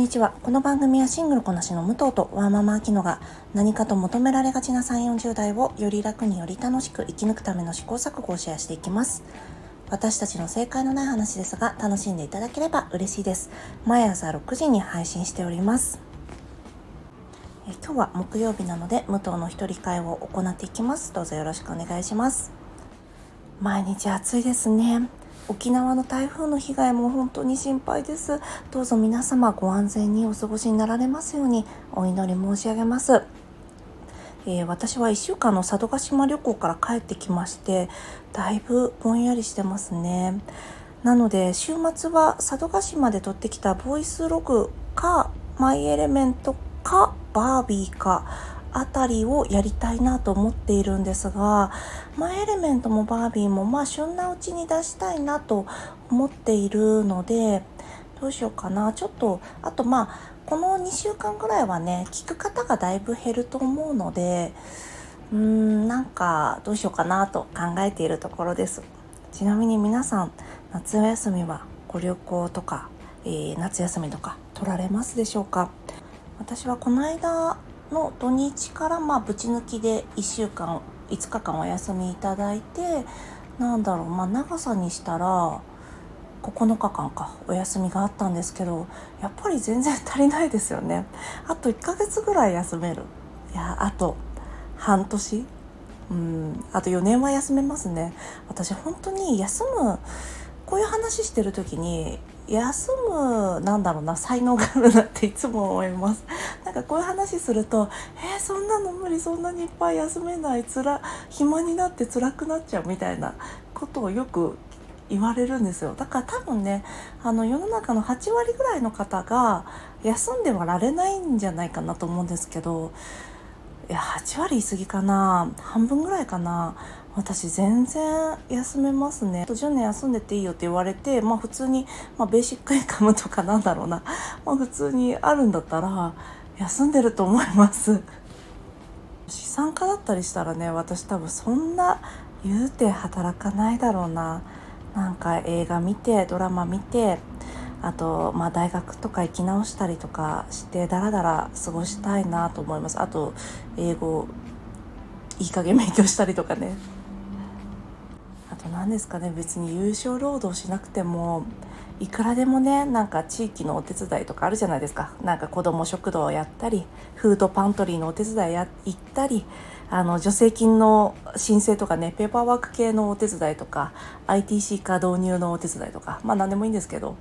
にちは。この番組はシングルこなしの武藤とワーママアキノが何かと求められがちな3、40代をより楽により楽しく生き抜くための試行錯誤をシェアしていきます。私たちの正解のない話ですが楽しんでいただければ嬉しいです。毎朝6時に配信しております。え今日は木曜日なので武藤の一人会を行っていきます。どうぞよろしくお願いします。毎日暑いですね。沖縄の台風の被害も本当に心配です。どうぞ皆様ご安全にお過ごしになられますようにお祈り申し上げます。えー、私は1週間の佐渡島旅行から帰ってきましてだいぶぼんやりしてますね。なので週末は佐渡島で撮ってきたボイスログかマイエレメントかバービーかあたりをやりたいなと思っているんですが、マイエレメントもバービーもまあ旬なうちに出したいなと思っているので、どうしようかな。ちょっと、あとまあ、この2週間ぐらいはね、聞く方がだいぶ減ると思うので、うーん、なんかどうしようかなと考えているところです。ちなみに皆さん、夏休みはご旅行とか、えー、夏休みとか取られますでしょうか？私はこの間の土日からまあぶち抜きで1週間5日間お休みいただいてなんだろうまあ長さにしたら9日間かお休みがあったんですけどやっぱり全然足りないですよね。あと1ヶ月ぐらい休める。いやあと半年。うんあと4年は休めますね。私本当に休むこういう話してる時に休むなんだろうな才能があるなっていつも思います。なんかこういう話すると「えー、そんなの無理そんなにいっぱい休めないつら暇になって辛くなっちゃう」みたいなことをよく言われるんですよ。だから多分ねあの世の中の8割ぐらいの方が休んではられないんじゃないかなと思うんですけどいや8割言い過ぎかな。半分ぐらいかな。私全然休めますね。10年休んでていいよって言われてまあ普通に、まあ、ベーシックインカムとかなんだろうな、まあ、普通にあるんだったら休んでると思います。資産家だったりしたらね私多分そんな言うて働かないだろうな。なんか映画見てドラマ見てあと、まあ、大学とか行き直したりとかしてだらだら過ごしたいなと思います。あと英語いい加減勉強したりとかね。と何ですかね別に優勝労働しなくてもいくらでもねなんか地域のお手伝いとかあるじゃないですかなんか子ども食堂をやったりフードパントリーのお手伝いや行ったりあの助成金の申請とかねペーパーワーク系のお手伝いとか ITC 化導入のお手伝いとかまあ何でもいいんですけど、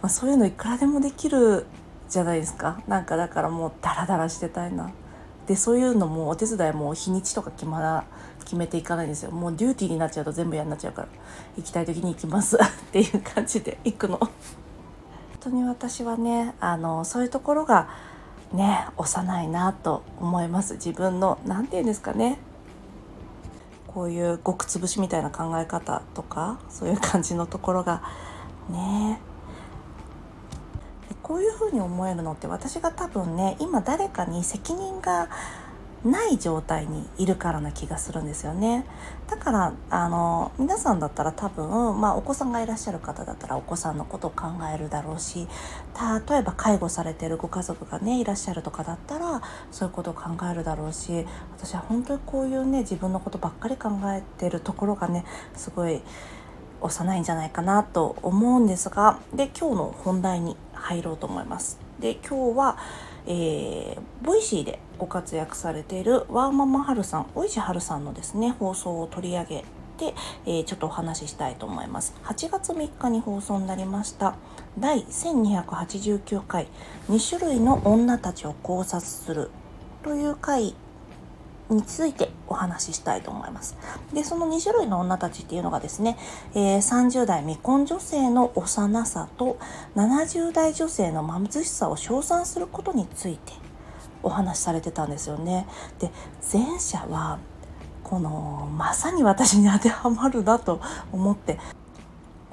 まあ、そういうのいくらでもできるじゃないですかなんかだからもうダラダラしてたいな。でそういうのもお手伝いも日にちとか決まら決めていかないんですよ。もうデューティーになっちゃうと全部嫌になっちゃうから。行きたい時に行きます。っていう感じで。行くの。本当に私はねあのそういうところがね幼いなと思います。自分の何て言うんですかね。こういうごくつぶしみたいな考え方とかそういう感じのところがね。こういうふうに思えるのって私が多分ね今誰かに責任がない状態にいるからな気がするんですよねだからあの皆さんだったら多分、まあ、お子さんがいらっしゃる方だったらお子さんのことを考えるだろうし例えば介護されてるご家族がねいらっしゃるとかだったらそういうことを考えるだろうし私は本当にこういうね自分のことばっかり考えてるところがねすごい幼いんじゃないかなと思うんですがで今日の本題に入ろうと思います。で今日は、えー、 Voicy でご活躍されているワーママハルさん尾石晴さんのですね放送を取り上げて、えー、ちょっとお話ししたいと思います。8月3日に放送になりました第1289回2種類の女たちを考察するという回についてお話ししたいと思います。で、その2種類の女たちっていうのがですね、えー、30代未婚女性の幼さと70代女性の貧しさを称賛することについてお話しされてたんですよね。で、前者はこのまさに私に当てはまるなと思って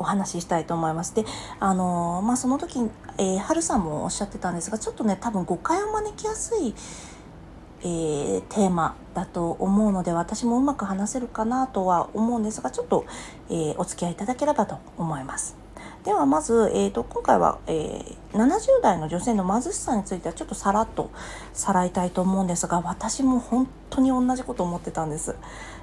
お話ししたいと思います。で、あのまあ、その時、えー、春さんもおっしゃってたんですが、ちょっとね、多分誤解を招きやすいえー、テーマだと思うので私もうまく話せるかなとは思うんですがちょっと、えー、お付き合いいただければと思います。ではまず、えーと、今回は、えー、70代の女性の貧しさについてはちょっとさらっとさらいたいと思うんですが私も本当に同じこと思ってたんです。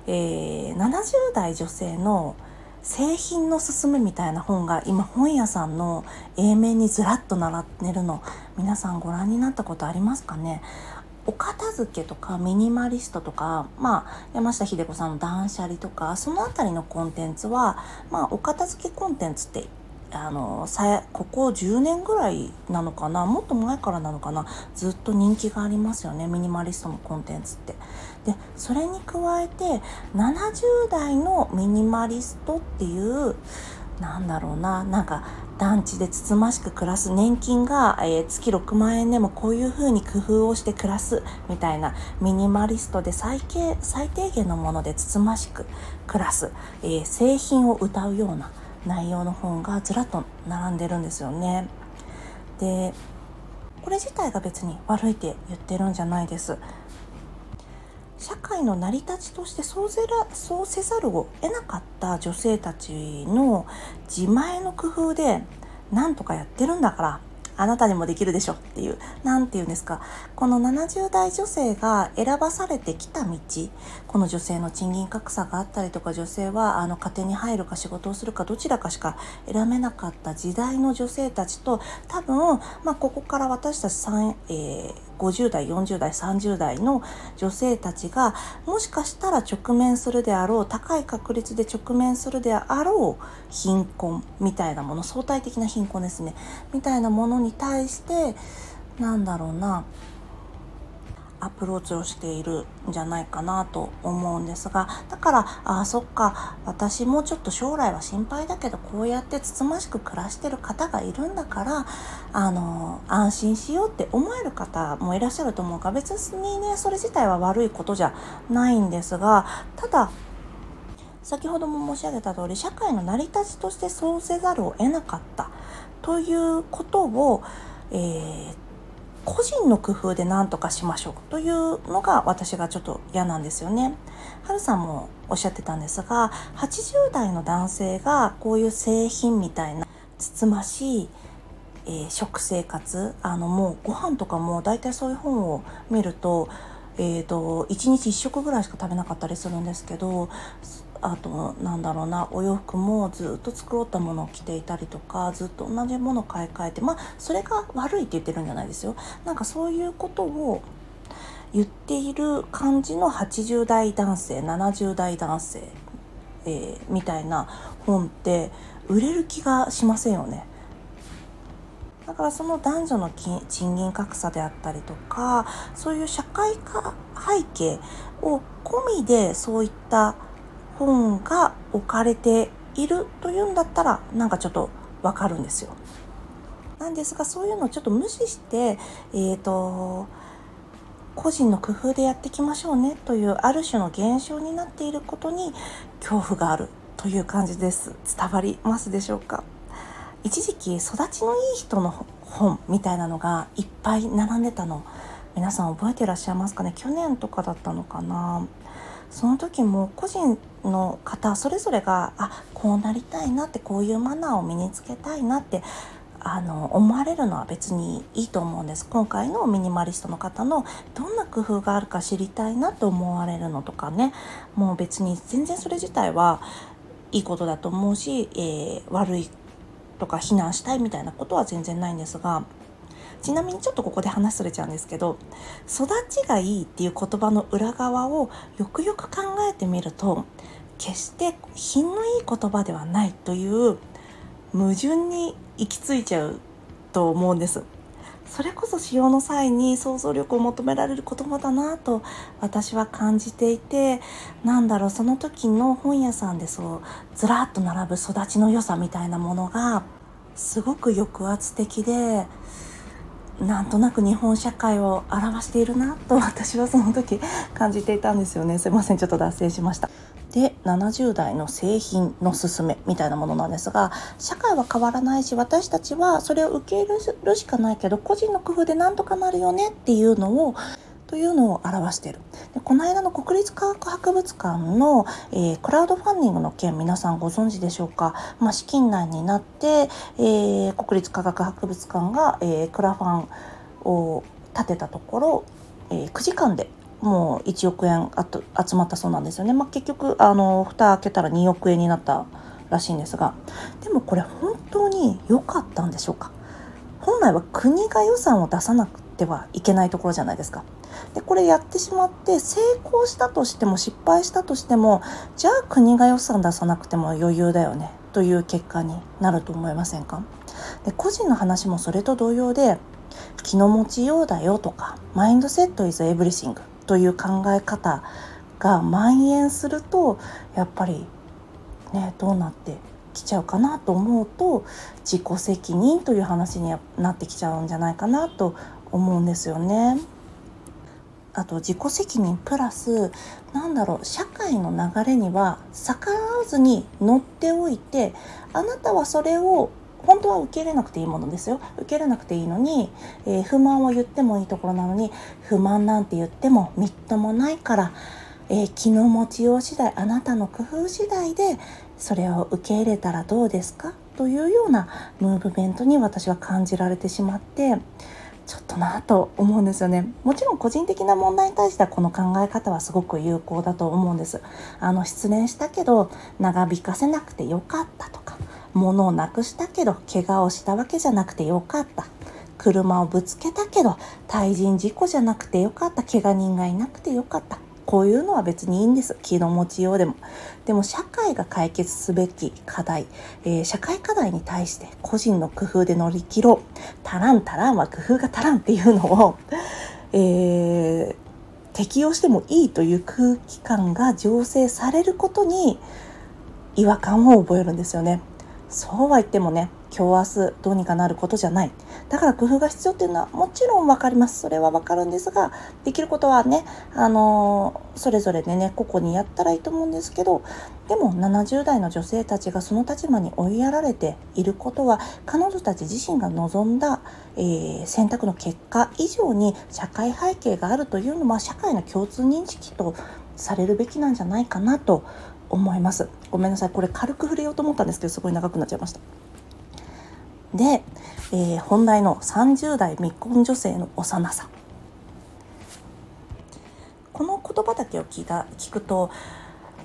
えー、70代女性の製品のすすめみたいな本が今本屋さんの A 面にずらっと並んでるの皆さんご覧になったことありますかね？お片付けとかミニマリストとか、まあ、山下秀子さんの断捨離とかその辺りのコンテンツは、まあ、お片付けコンテンツってあのさここ10年ぐらいなのかなもっと前からなのかなずっと人気がありますよねミニマリストのコンテンツって。でそれに加えて70代のミニマリストっていうなんだろうななんか団地でつつましく暮らす年金が、えー、月6万円でもこういう風に工夫をして暮らすみたいなミニマリストで最低最低限のものでつつましく暮らす、えー、製品を歌うような内容の本がずらっと並んでるんですよね。でこれ自体が別に悪いって言ってるんじゃないです。社会の成り立ちとしてそうせらそうせざるを得なかった女性たちの自前の工夫でなんとかやってるんだからあなたにもできるでしょっていう何て言うんですか。この70代女性が選ばされてきた道この女性の賃金格差があったりとか女性はあの家庭に入るか仕事をするかどちらかしか選べなかった時代の女性たちと多分、まあ、ここから私たち3、えー50代40代30代の女性たちがもしかしたら直面するであろう高い確率で直面するであろう貧困みたいなもの相対的な貧困ですね。みたいなものに対してなんだろうな。アプローチをしているんじゃないかなと思うんですがだからあそっか私もちょっと将来は心配だけどこうやってつつましく暮らしてる方がいるんだからあの安心しようって思える方もいらっしゃると思うから別にねそれ自体は悪いことじゃないんですがただ先ほども申し上げた通り社会の成り立ちとしてそうせざるを得なかったということを、えー個人の工夫で何とかしましょうというのが私がちょっと嫌なんですよね。はるさんもおっしゃってたんですが80代の男性がこういう製品みたいなつつましい、えー、食生活あのもうご飯とかも大体そういう本を見ると,、えーと、と1日1食ぐらいしか食べなかったりするんですけどあとなんだろうなお洋服もずっと繕ったものを着ていたりとかずっと同じものを買い替えてまあそれが悪いって言ってるんじゃないですよなんかそういうことを言っている感じの80代男性70代男性、えー、みたいな本って売れる気がしませんよね。だからその男女の賃金格差であったりとかそういう社会化背景を込みでそういった本が置かれているというんだったらなんかちょっとわかるんですよ。なんですがそういうのをちょっと無視して、えーと、個人の工夫でやっていきましょうねというある種の現象になっていることに恐怖があるという感じです。伝わりますでしょうか？一時期育ちのいい人の本みたいなのがいっぱい並んでたの皆さん覚えてらっしゃいますかね？去年とかだったのかな？その時も個人の方それぞれがあこうなりたいなってこういうマナーを身につけたいなってあの思われるのは別にいいと思うんです。今回のミニマリストの方のどんな工夫があるか知りたいなと思われるのとかね。もう別に全然それ自体はいいことだと思うし、えー、悪いとか非難したいみたいなことは全然ないんですがちなみにちょっとここで話それちゃうんですけど育ちがいいっていう言葉の裏側をよくよく考えてみると決して品のいい言葉ではないという矛盾に行き着いちゃうと思うんです。それこそ使用の際に想像力を求められる言葉だなと私は感じていてなんだろうその時の本屋さんでそうずらっと並ぶ育ちの良さみたいなものがすごく抑圧的でなんとなく日本社会を表しているなと私はその時感じていたんですよね。すいませんちょっと脱線しました。で70代の製品のすすめみたいなものなんですが社会は変わらないし私たちはそれを受け入れるしかないけど個人の工夫でなんとかなるよねっていうのをというのを表している。でこの間の国立科学博物館の、えー、クラウドファンディングの件皆さんご存知でしょうか、まあ、資金難になって、えー、国立科学博物館が、えー、クラファンを立てたところ、えー、9時間でもう1億円あと集まったそうなんですよね、まあ、結局あの蓋開けたら2億円になったらしいんですが。でもこれ本当に良かったんでしょうか？本来は国が予算を出さなくててはいけないところじゃないですか。でこれやってしまって成功したとしても失敗したとしてもじゃあ国が予算出さなくても余裕だよねという結果になると思いませんか？で個人の話もそれと同様で気の持ちようだよとかマインドセットイズエブリシングという考え方が蔓延するとやっぱりねどうなってきちゃうかなと思うと自己責任という話になってきちゃうんじゃないかなと思うんですよね。あと自己責任プラスなんだろう社会の流れには逆らわずに乗っておいてあなたはそれを本当は受け入れなくていいものですよ受け入れなくていいのに、えー、不満を言ってもいいところなのに不満なんて言ってもみっともないから、えー、気の持ちよう次第あなたの工夫次第でそれを受け入れたらどうですか？というようなムーブメントに私は感じられてしまってちょっとなと思うんですよね。もちろん個人的な問題に対してはこの考え方はすごく有効だと思うんです。あの失恋したけど長引かせなくてよかったとか物をなくしたけど怪我をしたわけじゃなくてよかった。車をぶつけたけど対人事故じゃなくてよかった。怪我人がいなくてよかった。こういうのは別にいいんです。気の持ちようでも。でも社会が解決すべき課題、えー、社会課題に対して個人の工夫で乗り切ろう。足らん足らんは工夫が足らんっていうのを、えー、適用してもいいという空気感が醸成されることに違和感を覚えるんですよね。そうは言ってもね今日明日どうにかなることじゃない。だから工夫が必要っていうのはもちろん分かります。それは分かるんですができることはねあのそれぞれでね個々にやったらいいと思うんですけどでも70代の女性たちがその立場に追いやられていることは彼女たち自身が望んだ、えー、選択の結果以上に社会背景があるというのは社会の共通認識とされるべきなんじゃないかなと思います。ごめんなさい。これ軽く触れようと思ったんですけどすごい長くなっちゃいました。で、えー、本題の30代未婚女性の幼さこの言葉だけを聞いた聞くと、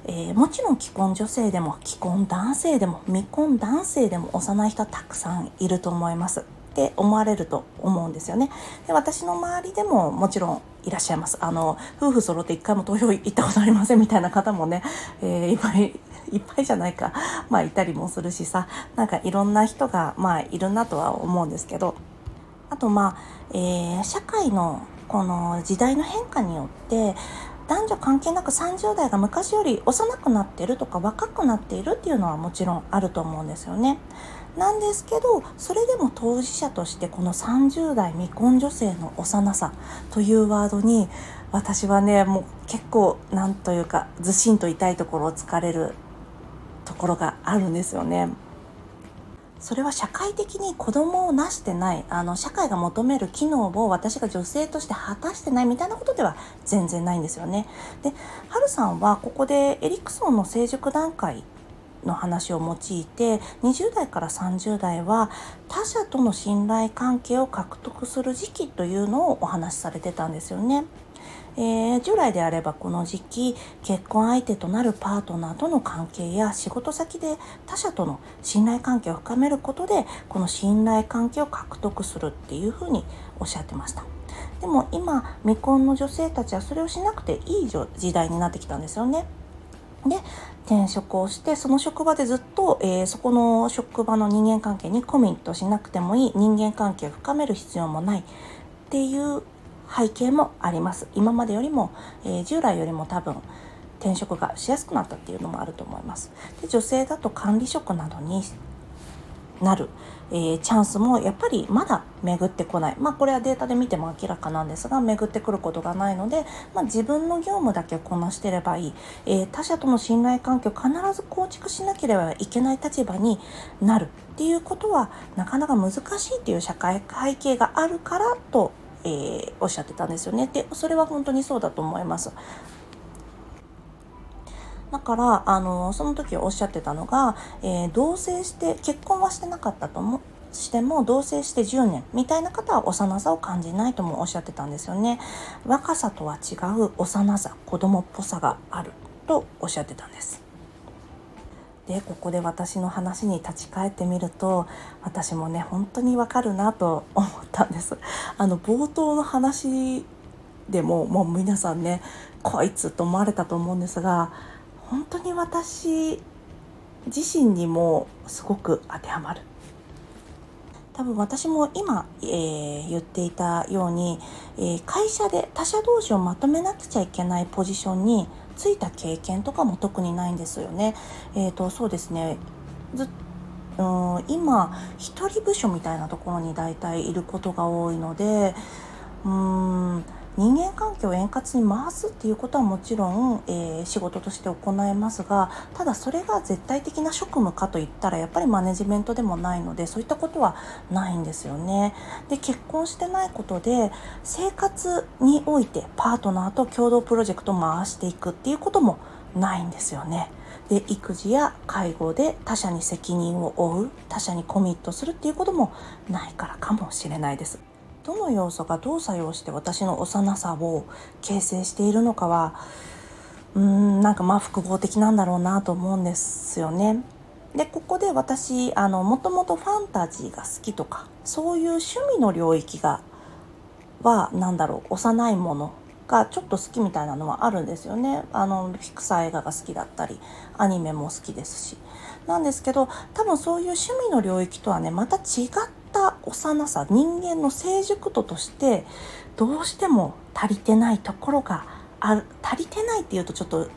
えー、もちろん既婚女性でも既婚男性でも未婚男性でも幼い人はたくさんいると思いますって思われると思うんですよね。で私の周りでももちろんいらっしゃいます。あの夫婦揃って一回も投票行ったことありませんみたいな方もね、えー、いっぱい いっぱいじゃないか。まあいたりもするしさ。なんかいろんな人がまあいるなとは思うんですけど。あとまあ、えー、社会のこの時代の変化によって男女関係なく30代が昔より幼くなってるとか若くなっているっていうのはもちろんあると思うんですよね。なんですけどそれでも当事者としてこの30代未婚女性の幼さというワードに私はねもう結構なんというかずしんと痛いところを突かれるところがあるんですよね。それは社会的に子供をなしてないあの社会が求める機能を私が女性として果たしてないみたいなことでは全然ないんですよね。で、はるさんはここでエリクソンの成熟段階の話を用いて20代から30代は他者との信頼関係を獲得する時期というのをお話しされてたんですよね。えー、従来であればこの時期結婚相手となるパートナーとの関係や仕事先で他者との信頼関係を深めることでこの信頼関係を獲得するっていうふうにおっしゃってました。でも今未婚の女性たちはそれをしなくていい時代になってきたんですよね。で転職をしてその職場でずっと、えー、そこの職場の人間関係にコミットしなくてもいい人間関係を深める必要もないっていう背景もあります。今までよりも、えー、従来よりも多分転職がしやすくなったっていうのもあると思います。で女性だと管理職などになる、えー、チャンスもやっぱりまだ巡ってこない。まあこれはデータで見ても明らかなんですが巡ってくることがないので、まあ、自分の業務だけこなしてればいい、えー、他者との信頼関係を必ず構築しなければいけない立場になる。っていうことはなかなか難しいっていう社会背景があるからとえー、おっしゃってたんですよね。でそれは本当にそうだと思います。だからあのその時おっしゃってたのが、えー、同棲して結婚はしてなかったと思しても同棲して10年みたいな方は幼さを感じないともおっしゃってたんですよね。若さとは違う幼さ子供っぽさがあるとおっしゃってたんです。でここで私の話に立ち返ってみると私もね本当にわかるなと思ったんです。あの冒頭の話でももう皆さんねこいつと思われたと思うんですが本当に私自身にもすごく当てはまる。多分私も今、えー、言っていたように、えー、会社で他者同士をまとめなくちゃいけないポジションについた経験とかも特にないんですよね。えーと、そうですねずうん今一人部署みたいなところに大体いることが多いのでうん人間関係を円滑に回すっていうことはもちろん、えー、仕事として行えますがただそれが絶対的な職務かといったらやっぱりマネジメントでもないのでそういったことはないんですよね。で結婚してないことで生活においてパートナーと共同プロジェクトを回していくっていうこともないんですよね。で育児や介護で他者に責任を負う他者にコミットするっていうこともないからかもしれないです。どの要素がどう作用して私の幼さを形成しているのかはうーんなんかまあ複合的なんだろうなと思うんですよね。でここで私あのもともとファンタジーが好きとかそういう趣味の領域がは何だろう幼いものがちょっと好きみたいなのはあるんですよね。あのピクサー映画が好きだったりアニメも好きですしなんですけど多分そういう趣味の領域とはねまた違った幼さ人間の成熟度としてどうしても足りてないところがある足りてないっていうとちょっと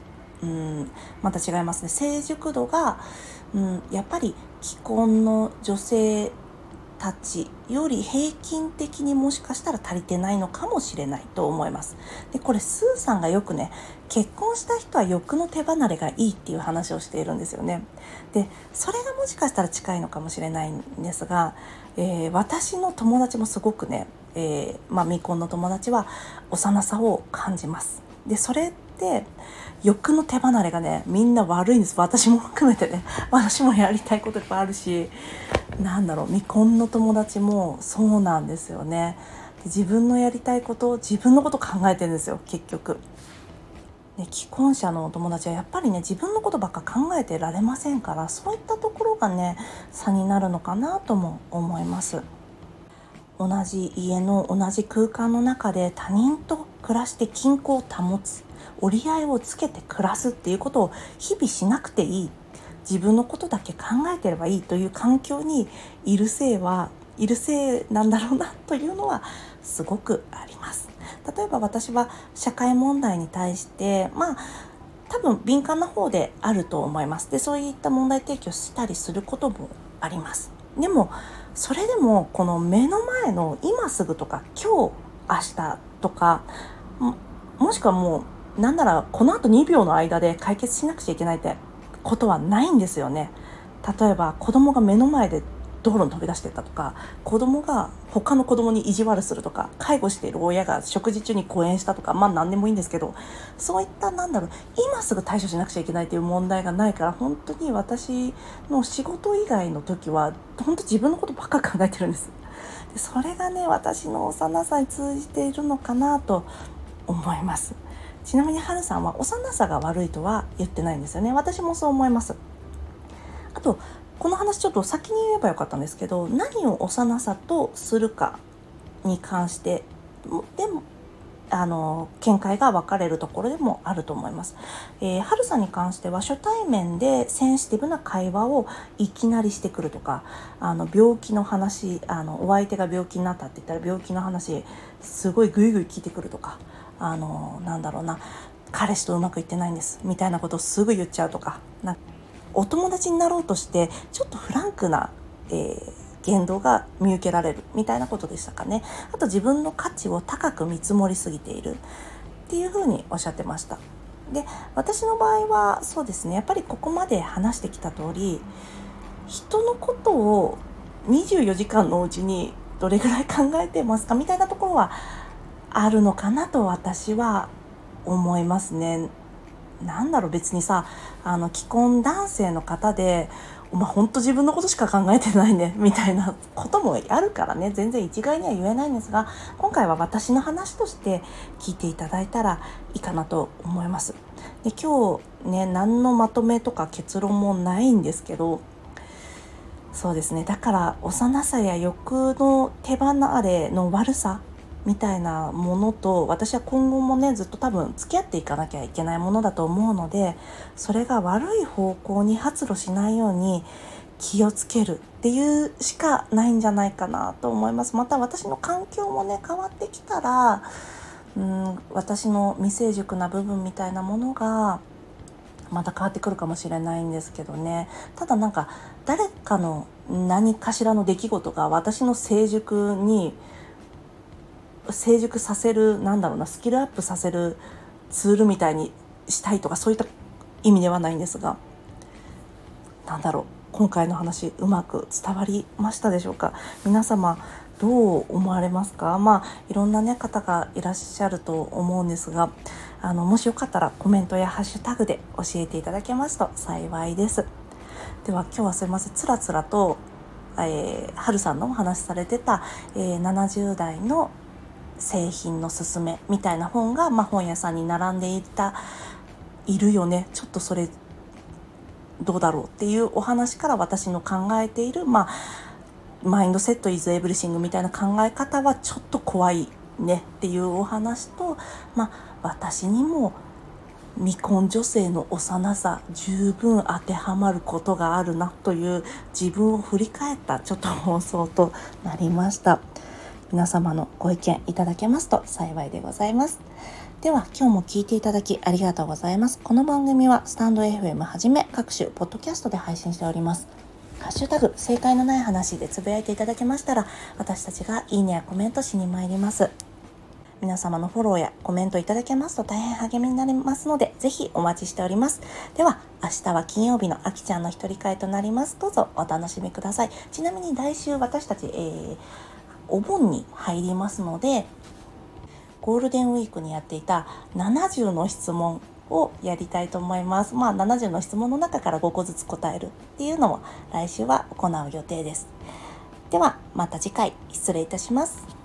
うんまた違いますね。成熟度が、うん、やっぱり既婚の女性たちより平均的にもしかしたら足りてないのかもしれないと思います。でこれスーさんがよくね結婚した人は欲の手離れがいいっていう話をしているんですよね。でそれがもしかしたら近いのかもしれないんですが、えー、私の友達もすごくね、えー、まあ、未婚の友達は幼さを感じます。でそれって欲の手離れがねみんな悪いんです。私も含めてね。私もやりたいこといっぱいあるしなんだろう未婚の友達もそうなんですよね。で自分のやりたいことを自分のこと考えてるんですよ結局。ね、既婚者のお友達はやっぱりね自分のことばっか考えてられませんからそういったところがね差になるのかなとも思います。同じ家の同じ空間の中で他人と暮らして均衡を保つ。折り合いをつけて暮らすっていうことを日々しなくていい自分のことだけ考えてればいいという環境にいるせいはいるせいなんだろうなというのはすごくあります。例えば私は社会問題に対してまあ多分敏感な方であると思います。でそういった問題提起をしたりすることもあります。でもそれでもこの目の前の今すぐとか今日明日とかもしくはもうなんならこのあと2秒の間で解決しなくちゃいけないってことはないんですよね。例えば子供が目の前で道路に飛び出してったとか子供が他の子供に意地悪するとか介護している親が食事中に誤嚥したとかまあ何でもいいんですけどそういったなんだろう今すぐ対処しなくちゃいけないという問題がないから本当に私の仕事以外の時は本当自分のことばっか考えてるんです。でそれがね私の幼さに通じているのかなと思いますちなみにはるさんは幼さが悪いとは言ってないんですよね私もそう思いますあとこの話ちょっと先に言えばよかったんですけど何を幼さとするかに関してでもあの見解が分かれるところでもあると思います。えー、春さんに関しては初対面でセンシティブな会話をいきなりしてくるとかあの病気の話あのお相手が病気になったって言ったら病気の話すごいグイグイ聞いてくるとかあのなんだろうな彼氏とうまくいってないんですみたいなことをすぐ言っちゃうとかなお友達になろうとしてちょっとフランクな、えー、言動が見受けられるみたいなことでしたかね。あと自分の価値を高く見積もりすぎているっていうふうにおっしゃってました。で私の場合はそうですねやっぱりここまで話してきた通り人のことを24時間のうちにどれぐらい考えてますかみたいなところはあるのかなと私は思いますね。なんだろう別にさあの既婚男性の方でお前ほんと自分のことしか考えてないね みたいなこともあるからね全然一概には言えないんですが今回は私の話として聞いていただいたらいいかなと思います。で今日ね何のまとめとか結論もないんですけどそうですねだから幼さや欲の手離れの悪さみたいなものと私は今後もねずっと多分付き合っていかなきゃいけないものだと思うのでそれが悪い方向に発露しないように気をつけるっていうしかないんじゃないかなと思います。また私の環境もね変わってきたらうん私の未成熟な部分みたいなものがまた変わってくるかもしれないんですけどね。ただなんか誰かの何かしらの出来事が私の成熟に成熟させるなんだろうなスキルアップさせるツールみたいにしたいとかそういった意味ではないんですがなんだろう今回の話うまく伝わりましたでしょうか？皆様どう思われますか？まあいろんなね方がいらっしゃると思うんですがあのもしよかったらコメントやハッシュタグで教えていただけますと幸いです。では今日はすいません。つらつらとえー、はるさんのお話しされてた、えー、70代の製品のすすめみたいな本が、まあ、本屋さんに並んでいたいるよねちょっとそれどうだろうっていうお話から私の考えている、まあ、マインドセットイズエブリシングみたいな考え方はちょっと怖いねっていうお話と、まあ、私にも未婚女性の幼さ十分当てはまることがあるなという自分を振り返ったちょっと放送となりました。皆様のご意見いただけますと幸いでございます。では今日も聞いていただきありがとうございます。この番組はスタンド FM はじめ各種ポッドキャストで配信しております。ハッシュタグ正解のない話でつぶやいていただけましたら私たちがいいねやコメントしに参ります。皆様のフォローやコメントいただけますと大変励みになりますので、ぜひお待ちしております。では、明日は金曜日のあきちゃんの一人会となります。どうぞお楽しみください。ちなみに来週私たち、えーお盆に入りますのでゴールデンウィークにやっていた70の質問をやりたいと思います。まあ70の質問の中から5個ずつ答えるっていうのも来週は行う予定です。ではまた次回失礼いたします。